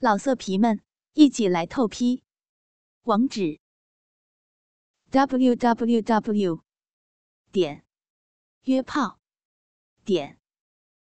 老色皮们，一起来透批！网址：w w w 点约炮点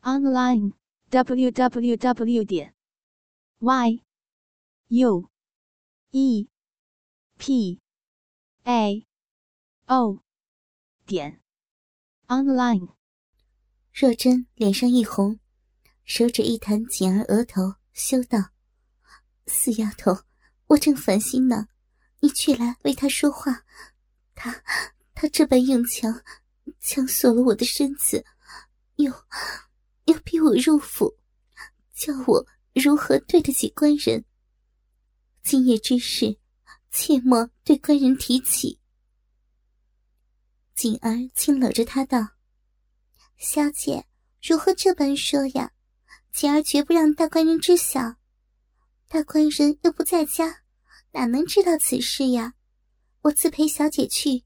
online w w w 点 y u e p a o 点 online。若真脸上一红，手指一弹锦儿额头，羞道。死丫头，我正烦心呢，你却来为他说话。他，他这般硬强，强锁了我的身子，又，又逼我入府，叫我如何对得起官人？今夜之事，切莫对官人提起。锦儿轻搂着他道：“小姐，如何这般说呀？锦儿绝不让大官人知晓。”大官人又不在家，哪能知道此事呀？我自陪小姐去，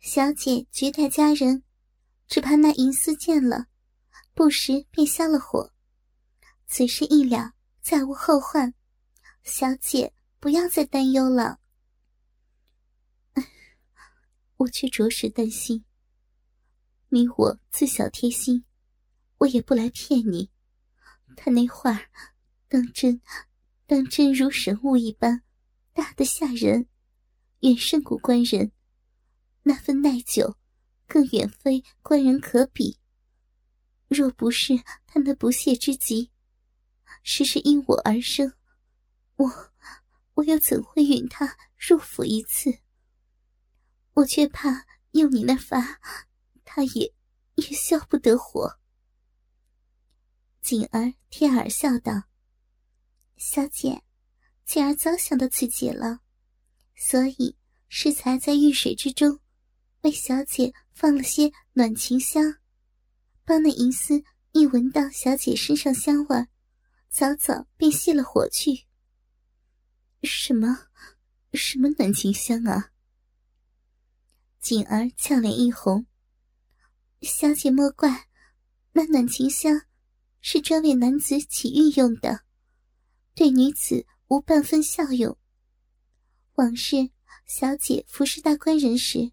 小姐绝代佳人，只怕那银丝见了，不时便消了火。此事一了，再无后患。小姐不要再担忧了。我却着实担心。你我自小贴心，我也不来骗你。他那话当真。当真如神物一般，大的吓人，远胜过官人。那份耐久，更远非官人可比。若不是他那不屑之极，实是因我而生，我我又怎会允他入府一次？我却怕用你那法，他也也消不得火。锦儿贴耳笑道。小姐，锦儿早想到此节了，所以适才在浴水之中为小姐放了些暖情香，帮那银丝一闻到小姐身上香味，早早便熄了火去。什么？什么暖情香啊？锦儿俏脸一红，小姐莫怪，那暖情香是专为男子起浴用的。对女子无半分效用。往事，小姐服侍大官人时，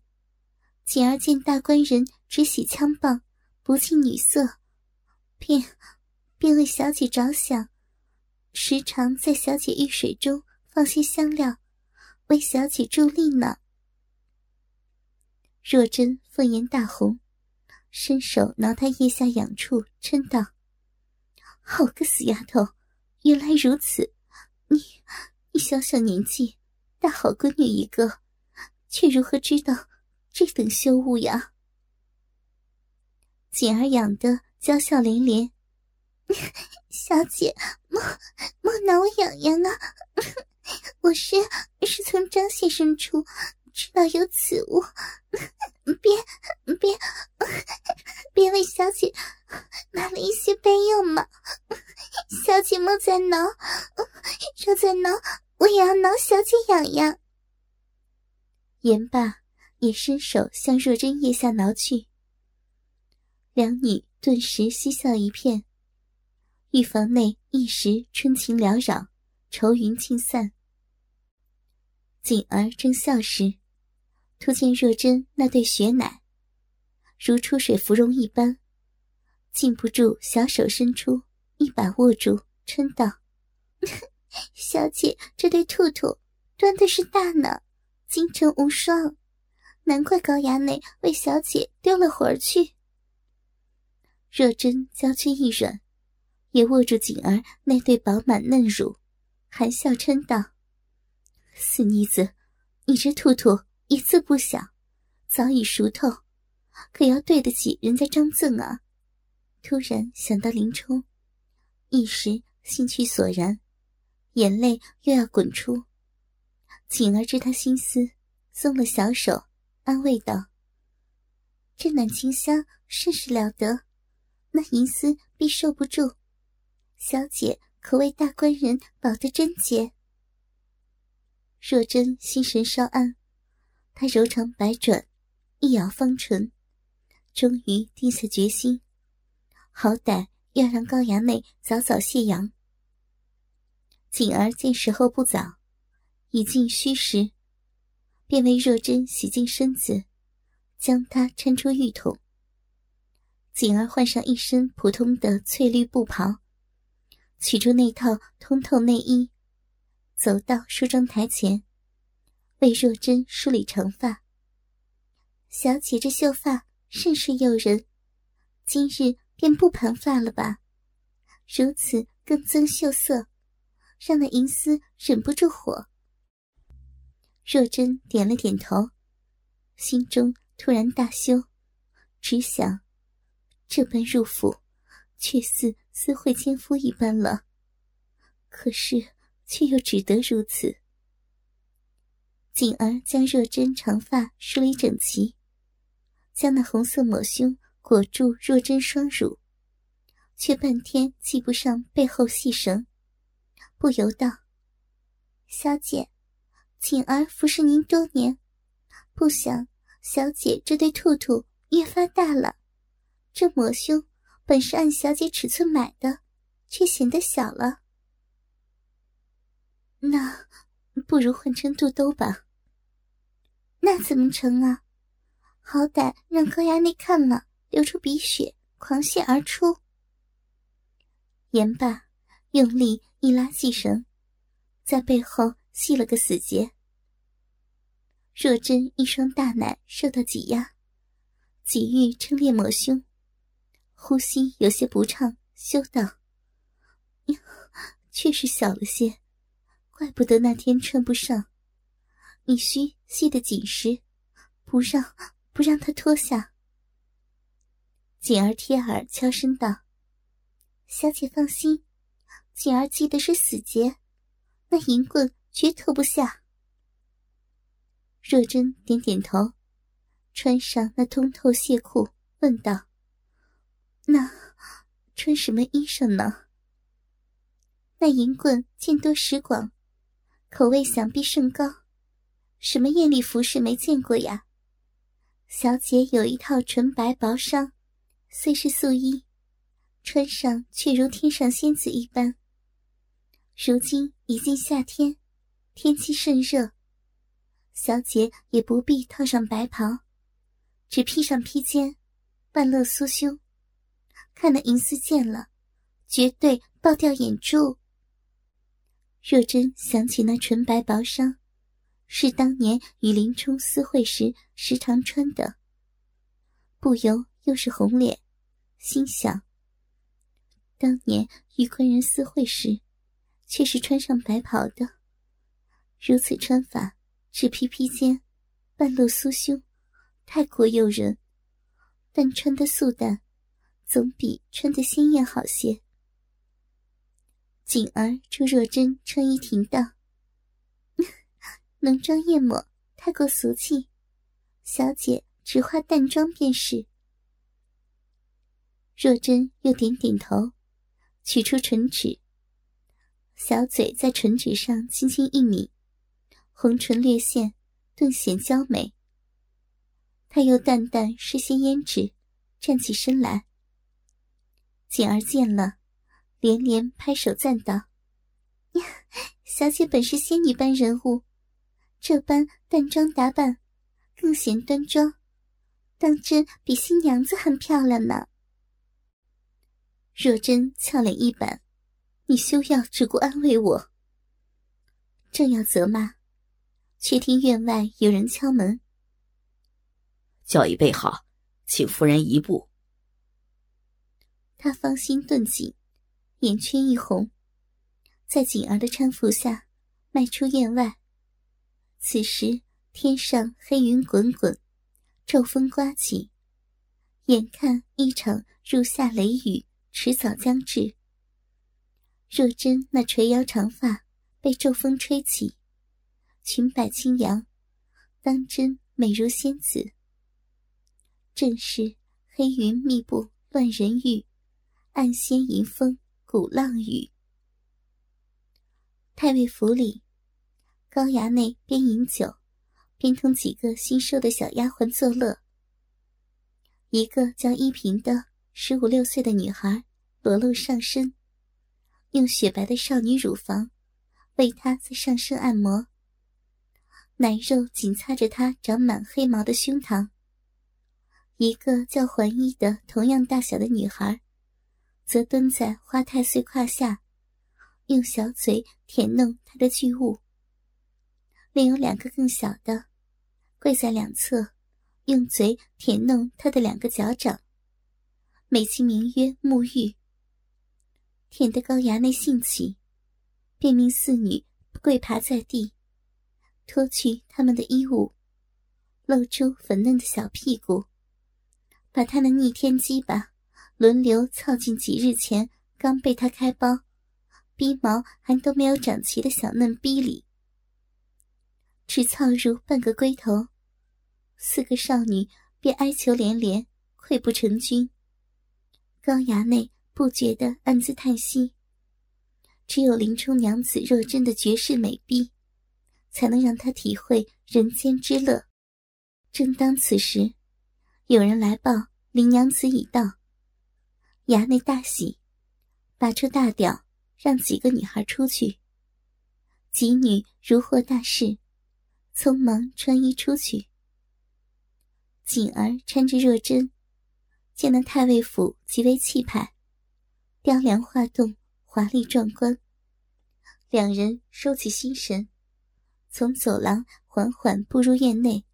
锦儿见大官人只喜枪棒，不近女色，便便为小姐着想，时常在小姐浴水中放些香料，为小姐助力呢。若真凤颜大红，伸手挠她腋下痒处，嗔道：“好个死丫头！”原来如此，你你小小年纪，大好闺女一个，却如何知道这等羞物呀？锦儿养得娇笑连连，小姐莫莫拿我痒痒啊！我是是从张先生处知道有此物，别别别为小姐拿了一些备用嘛。小姐莫再挠，若再挠，我也要挠小姐痒痒。言罢，也伸手向若真腋下挠去。两女顿时嬉笑一片，浴房内一时春情缭绕，愁云尽散。锦儿正笑时，突见若真那对雪奶，如出水芙蓉一般，禁不住小手伸出。一把握住，嗔道：“ 小姐，这对兔兔端的是大呢，京城无双，难怪高衙内为小姐丢了魂儿去。”若真娇躯一软，也握住锦儿那对饱满嫩乳，含笑嗔道：“死妮子，你这兔兔一字不小，早已熟透，可要对得起人家张赠啊！”突然想到林冲。一时兴趣索然，眼泪又要滚出。锦儿知他心思，松了小手，安慰道：“这暖清香甚是了得，那银丝必受不住。小姐可为大官人保得贞洁。”若真心神稍安，她柔肠百转，一咬芳唇，终于定下决心，好歹。要让高衙内早早谢阳。锦儿见时候不早，已近虚实，便为若真洗净身子，将她搀出浴桶。锦儿换上一身普通的翠绿布袍，取出那套通透内衣，走到梳妆台前，为若真梳理长发。小姐这秀发甚是诱人，今日便不盘发了吧？如此更增秀色，让那银丝忍不住火。若真点了点头，心中突然大羞，只想：这般入府，却似私会奸夫一般了。可是，却又只得如此。锦儿将若真长发梳理整齐，将那红色抹胸裹住若真双乳。却半天系不上背后细绳，不由道：“小姐，锦儿服侍您多年，不想小姐这对兔兔越发大了。这抹胸本是按小姐尺寸买的，却显得小了。那不如换成肚兜吧。那怎么成啊？好歹让高衙内看了，流出鼻血，狂泻而出。”言罢，用力一拉细绳，在背后系了个死结。若真一双大奶受到挤压，几欲撑裂抹胸，呼吸有些不畅，羞道：“确实小了些，怪不得那天穿不上。你须系得紧实，不让不让他脱下。”锦儿贴耳悄声道。小姐放心，锦儿系的是死结，那银棍绝脱不下。若真点点头，穿上那通透亵裤，问道：“那穿什么衣裳呢？”那银棍见多识广，口味想必甚高，什么艳丽服饰没见过呀？小姐有一套纯白薄裳，虽是素衣。穿上却如天上仙子一般。如今已近夏天，天气甚热，小姐也不必套上白袍，只披上披肩，半露酥胸，看那银丝见了，绝对爆掉眼珠。若真想起那纯白薄裳，是当年与林冲私会时时常穿的，不由又是红脸，心想。当年与昆人私会时，却是穿上白袍的。如此穿法，只披披肩，半露酥胸，太过诱人。但穿的素淡，总比穿的鲜艳好些。锦儿祝若真穿衣停当，浓妆艳抹太过俗气，小姐只化淡妆便是。若真又点点头。取出唇齿，小嘴在唇齿上轻轻一抿，红唇略现，顿显娇美。他又淡淡施些胭脂，站起身来。锦儿见了，连连拍手赞道：“呀小姐本是仙女般人物，这般淡妆打扮，更显端庄，当真比新娘子还漂亮呢。”若真俏脸一板，你休要只顾安慰我。正要责骂，却听院外有人敲门。教已备好，请夫人移步。他芳心顿紧，眼圈一红，在锦儿的搀扶下迈出院外。此时天上黑云滚滚，骤风刮起，眼看一场入夏雷雨。迟早将至。若真那垂腰长发被骤风吹起，裙摆轻扬，当真美如仙子。正是黑云密布乱人欲，暗仙迎风鼓浪屿。太尉府里，高衙内边饮酒，边同几个新收的小丫鬟作乐。一个叫依萍的。十五六岁的女孩裸露上身，用雪白的少女乳房为他在上身按摩，奶肉紧擦着他长满黑毛的胸膛。一个叫环一的同样大小的女孩，则蹲在花太岁胯下，用小嘴舔弄他的巨物。另有两个更小的，跪在两侧，用嘴舔弄他的两个脚掌，美其名曰沐浴。舔得高衙内兴起，便命四女跪爬在地，脱去他们的衣物，露出粉嫩的小屁股，把他的逆天鸡巴轮流操进几日前刚被他开包、逼毛还都没有长齐的小嫩逼里，只操入半个龟头，四个少女便哀求连连，溃不成军。高衙内。不觉得暗自叹息。只有林冲娘子若真的绝世美婢，才能让他体会人间之乐。正当此时，有人来报林娘子已到。衙内大喜，拔出大吊，让几个女孩出去。几女如获大事，匆忙穿衣出去。锦儿搀着若真，见那太尉府极为气派。雕梁画栋，华丽壮观。两人收起心神，从走廊缓缓步入院内。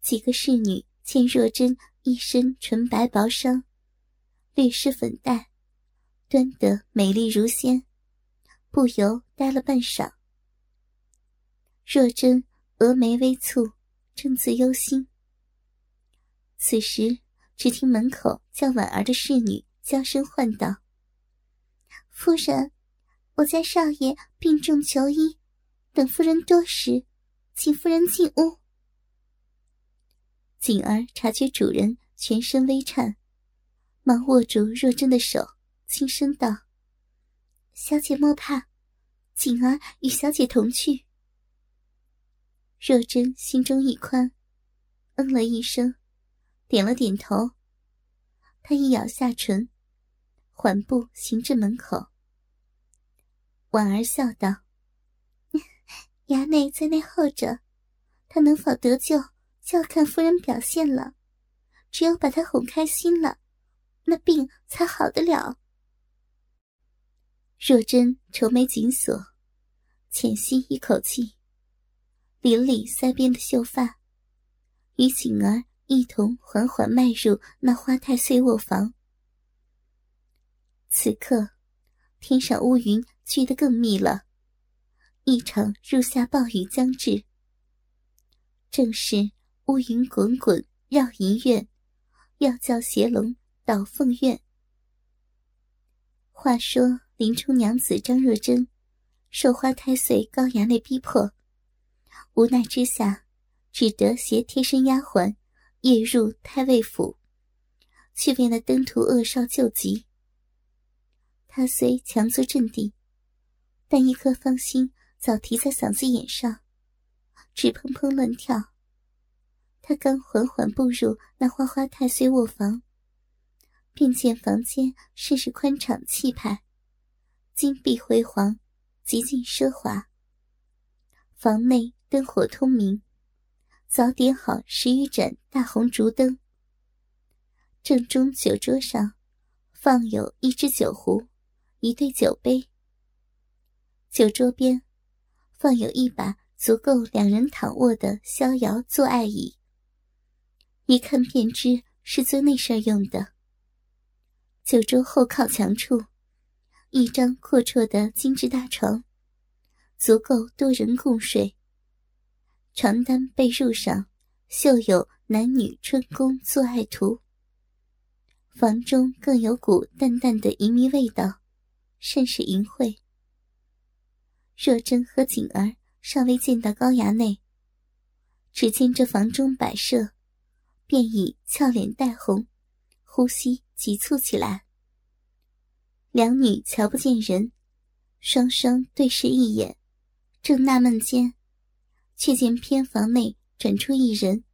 几个侍女见若真一身纯白薄裳，略施粉黛，端得美丽如仙，不由呆了半晌。若真峨眉微蹙，正自忧心。此时，只听门口叫婉儿的侍女。娇声唤道：“夫人，我家少爷病重求医，等夫人多时，请夫人进屋。”锦儿察觉主人全身微颤，忙握住若真的手，轻声道：“小姐莫怕，锦儿与小姐同去。”若真心中一宽，嗯了一声，点了点头。她一咬下唇。缓步行至门口，婉儿笑道：“衙内在内候着，他能否得救，就要看夫人表现了。只有把他哄开心了，那病才好得了。”若真愁眉紧锁，浅吸一口气，理了理腮边的秀发，与锦儿一同缓缓迈入那花太岁卧房。此刻，天上乌云聚得更密了，一场入夏暴雨将至。正是乌云滚滚绕银院，要叫邪龙倒凤院。话说林冲娘子张若珍，受花太岁高衙内逼迫，无奈之下，只得携贴身丫鬟夜入太尉府，去为那登徒恶少救急。他虽强作镇定，但一颗芳心早提在嗓子眼上，直砰砰乱跳。他刚缓缓步入那花花太岁卧房，便见房间甚是宽敞气派，金碧辉煌，极尽奢华。房内灯火通明，早点好十余盏大红烛灯。正中酒桌上，放有一只酒壶。一对酒杯，酒桌边放有一把足够两人躺卧的逍遥坐爱椅，一看便知是做那事儿用的。九州后靠墙处，一张阔绰的精致大床，足够多人共睡。床单被褥上绣有男女春宫做爱图，房中更有股淡淡的淫靡味道。甚是淫秽。若真和锦儿尚未见到高衙内，只见这房中摆设，便已俏脸带红，呼吸急促起来。两女瞧不见人，双双对视一眼，正纳闷间，却见偏房内转出一人，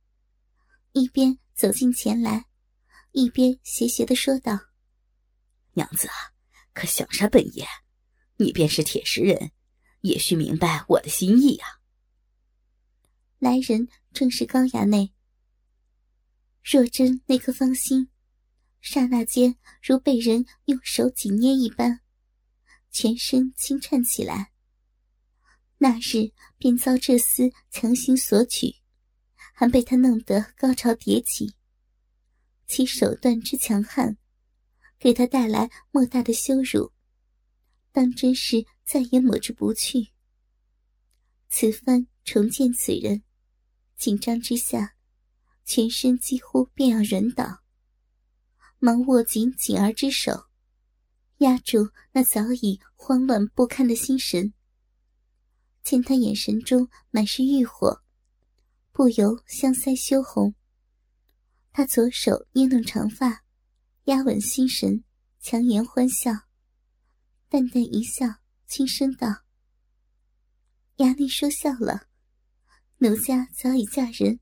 一边走近前来，一边斜斜的说道：“娘子啊。”可想杀本爷，你便是铁石人，也需明白我的心意啊。来人正是高衙内。若真那颗芳心，刹那间如被人用手紧捏一般，全身轻颤起来。那日便遭这厮强行索取，还被他弄得高潮迭起。其手段之强悍，给他带来莫大的羞辱，当真是再也抹之不去。此番重见此人，紧张之下。全身几乎便要人倒，忙握紧锦儿之手，压住那早已慌乱不堪的心神。见他眼神中满是欲火，不由香腮羞红。他左手捏弄长发，压稳心神，强颜欢笑，淡淡一笑，轻声道：“衙内说笑了，奴家早已嫁人。”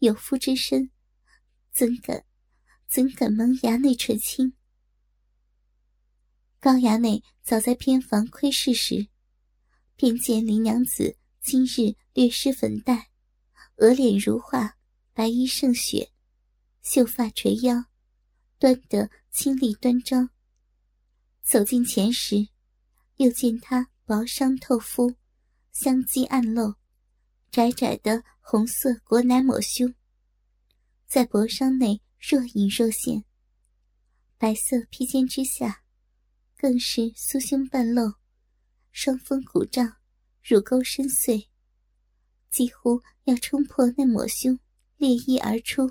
有夫之身，怎敢怎敢蒙衙内垂青？高衙内早在偏房窥视时，便见林娘子今日略施粉黛，额脸如画，白衣胜雪，秀发垂腰，端得清丽端庄。走近前时，又见她薄裳透肤，香肌暗露。窄窄的红色裹奶抹胸，在薄衫内若隐若现。白色披肩之下，更是酥胸半露，双峰鼓胀，乳沟深邃，几乎要冲破那抹胸，裂衣而出。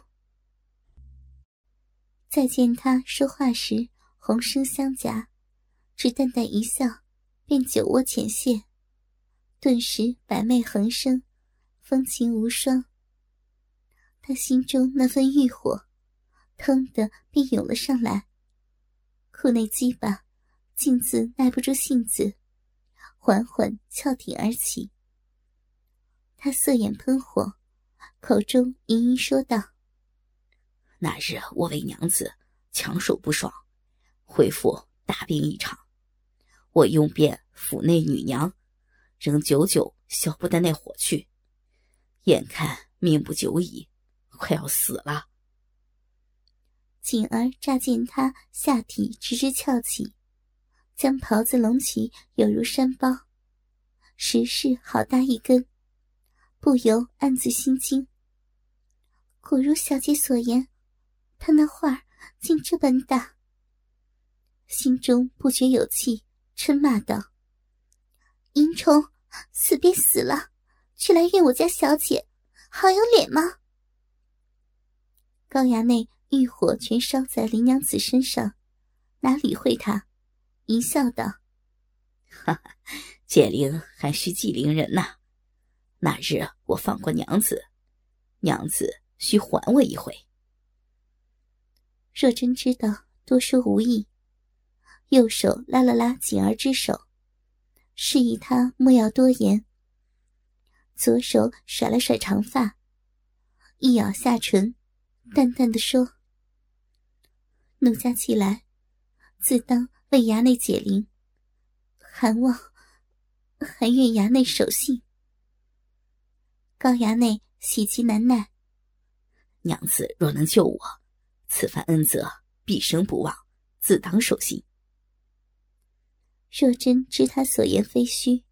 再见他说话时，红声相夹，只淡淡一笑，便酒窝浅现，顿时百媚横生。风情无双，他心中那份欲火，腾的便涌了上来。库内鸡巴竟自耐不住性子，缓缓翘挺而起。他色眼喷火，口中吟吟说道：“那日我为娘子强手不爽，回复大病一场，我用遍府内女娘，仍久久消不得那火去。”眼看命不久矣，快要死了。锦儿乍见他下体直直翘起，将袍子隆起，犹如山包，实是好大一根，不由暗自心惊。果如小姐所言，他那画竟这般大，心中不觉有气，嗔骂道：“淫虫，死便死了！”却来怨我家小姐，好有脸吗？高衙内欲火全烧在林娘子身上，哪理会他，一笑道：“哈哈，解铃还需系铃人呐。那日我放过娘子，娘子需还我一回。”若真知道多说无益，右手拉了拉锦儿之手，示意他莫要多言。左手甩了甩长发，一咬下唇，淡淡的说：“奴家既来，自当为衙内解铃。还望，还愿衙内守信。”高衙内喜极难耐，娘子若能救我，此番恩泽毕生不忘，自当守信。若真知他所言非虚。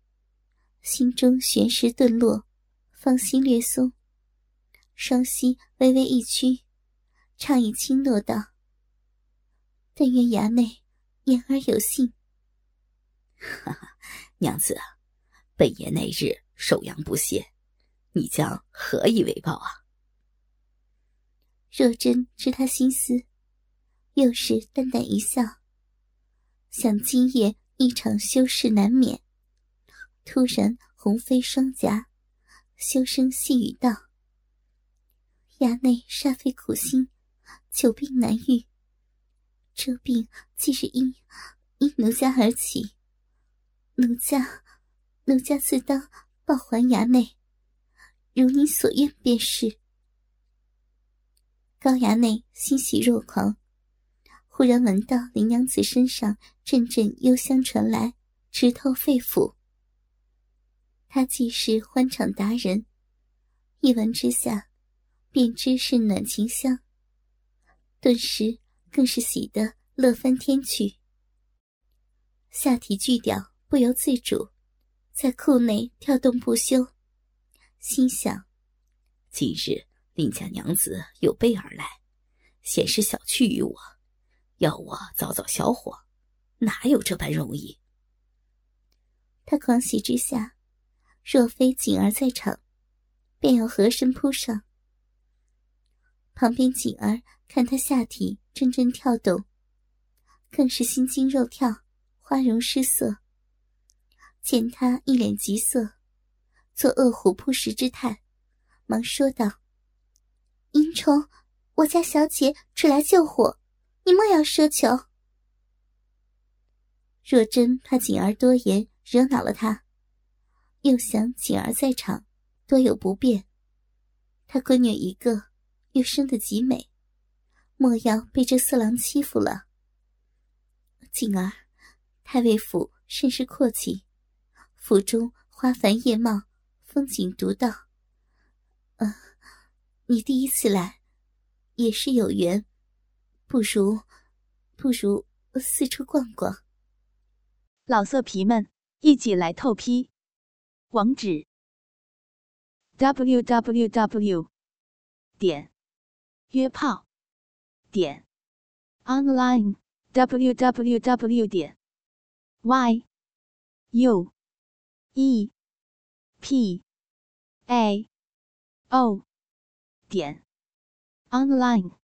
心中悬石顿落，芳心略松，双膝微微一屈，畅意轻诺道：“但愿衙内言而有信。”哈哈，娘子，本爷那日手阳不泄，你将何以为报啊？若真知他心思，又是淡淡一笑，想今夜一场修饰难免。突然，红飞双颊，修声细语道：“衙内煞费苦心，久病难愈。这病既是因因奴家而起，奴家奴家自当报还衙内，如你所愿便是。”高衙内欣喜若狂，忽然闻到林娘子身上阵阵幽香传来，直透肺腑。他既是欢场达人，一闻之下，便知是暖情香，顿时更是喜得乐翻天去。下体巨屌不由自主，在裤内跳动不休，心想：今日林家娘子有备而来，显示小觑于我，要我早早消火，哪有这般容易？他狂喜之下，若非锦儿在场，便要合身扑上。旁边锦儿看他下体阵阵跳动，更是心惊肉跳。花容失色，见他一脸急色，做恶虎扑食之态，忙说道：“银虫，我家小姐只来救火，你莫要奢求。”若真怕锦儿多言惹恼了他，又想锦儿在场，多有不便，他闺女一个，又生得极美，莫要被这色狼欺负了。锦儿。太尉府甚是阔气，府中花繁叶茂，风景独到。嗯，你第一次来，也是有缘，不如不如四处逛逛。老色皮们，一起来透批！网址：w w w. 点约炮点 online w w w. 点 y u e p a o 点 online。